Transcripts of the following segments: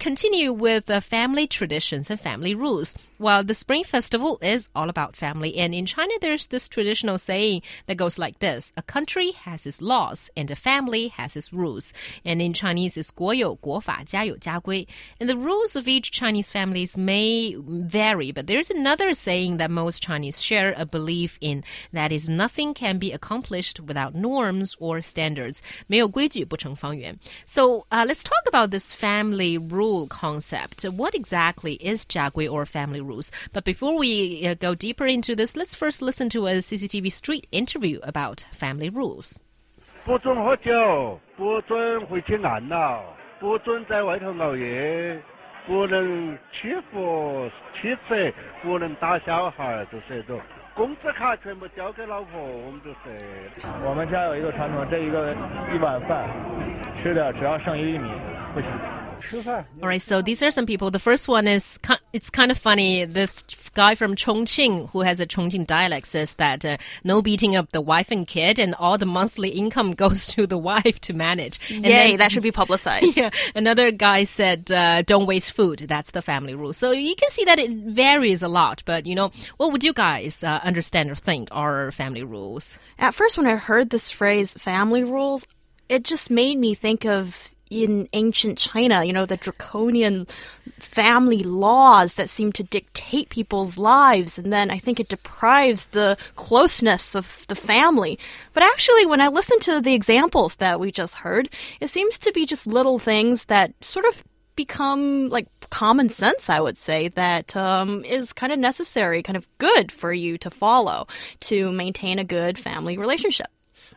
continue with uh, family traditions and family rules. Well, the Spring Festival is all about family, and in China, there's this traditional saying that goes like this: "A country has its laws, and a family has its rules." And in Chinese, it's 国有国法，家有家规. And the rules of each Chinese families may vary, but there's another saying that most Chinese share a belief in that is nothing can be accomplished without norms or standards. 没有规矩不成方圆. So uh, let's talk about this family rule rule concept. What exactly is jiagui or family rules? But before we uh, go deeper into this, let's first listen to a CCTV Street interview about family rules. 不准喝酒，不准回去按闹，不准在外头熬夜，不能欺负妻子，不能打小孩，就是这种。工资卡全部交给老婆，我们就是。我们家有一个传统，这一个一碗饭吃的只要剩一粒米，不行。All right, so these are some people. The first one is it's kind of funny. This guy from Chongqing who has a Chongqing dialect says that uh, no beating up the wife and kid, and all the monthly income goes to the wife to manage. And Yay, then, that should be publicized. Yeah, another guy said uh, don't waste food. That's the family rule. So you can see that it varies a lot. But you know, what would you guys uh, understand or think are family rules? At first, when I heard this phrase "family rules," it just made me think of in ancient China, you know, the draconian family laws that seem to dictate people's lives. And then I think it deprives the closeness of the family. But actually, when I listen to the examples that we just heard, it seems to be just little things that sort of become like common sense, I would say, that um, is kind of necessary, kind of good for you to follow to maintain a good family relationship.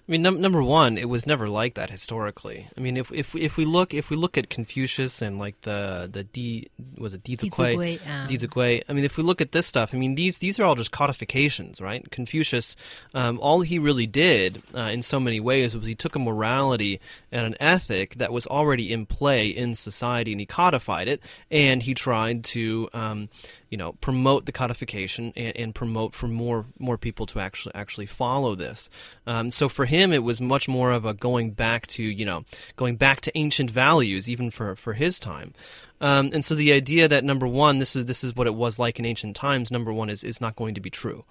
I mean, num- number one, it was never like that historically. I mean, if if if we look if we look at Confucius and like the the Di was it Di Zigui, Di Zigui. I mean, if we look at this stuff, I mean these these are all just codifications, right? Confucius, um, all he really did uh, in so many ways was he took a morality and an ethic that was already in play in society and he codified it, and he tried to um, you know promote the codification and, and, promote for more more people to actually actually follow this. Um, so for him, it was much more of a going back to you know going back to ancient values, even for for his time. Um, and so the idea that number one, this is this is what it was like in ancient times. Number one is is not going to be true.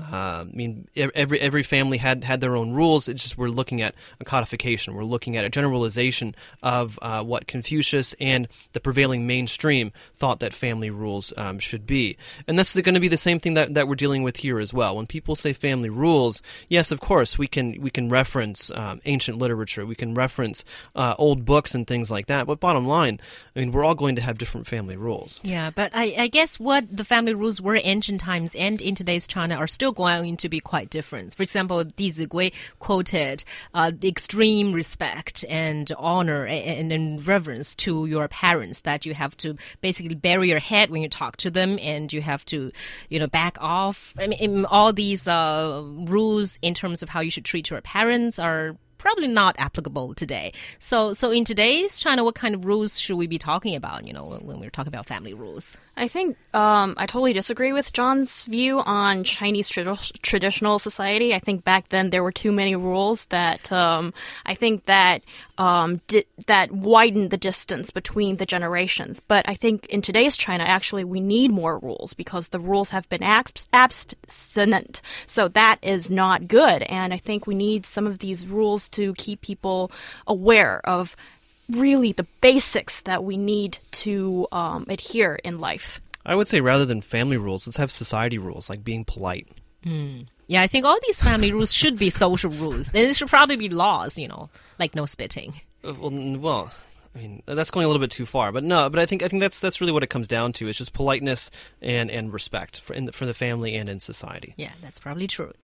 Uh, I mean, every every family had had their own rules. It's just we're looking at a codification. We're looking at a generalization of uh, what Confucius and the prevailing mainstream thought that family rules um, should be. And that's going to be the same thing that, that we're dealing with here as well. When people say family rules, yes, of course we can we can reference um, ancient literature, we can reference uh, old books and things like that. But bottom line, I mean, we're all going to have different family rules. Yeah, but I, I guess what the family rules were ancient times and in today's China are still going to be quite different. For example, Di Zigui quoted uh, the extreme respect and honor and, and reverence to your parents that you have to basically bury your head when you talk to them and you have to, you know, back off. I mean, all these uh, rules in terms of how you should treat your parents are probably not applicable today. So, so in today's China, what kind of rules should we be talking about? You know, when, when we're talking about family rules. I think um, I totally disagree with John's view on Chinese traditional society. I think back then there were too many rules that um, I think that um, that widened the distance between the generations. But I think in today's China, actually, we need more rules because the rules have been abs abstinent. So that is not good. And I think we need some of these rules to keep people aware of really the basics that we need to um, adhere in life. I would say rather than family rules, let's have society rules like being polite. Mm. Yeah, I think all these family rules should be social rules. There should probably be laws, you know, like no spitting. Uh, well, well, I mean that's going a little bit too far, but no. But I think I think that's that's really what it comes down to. It's just politeness and and respect for in the, for the family and in society. Yeah, that's probably true.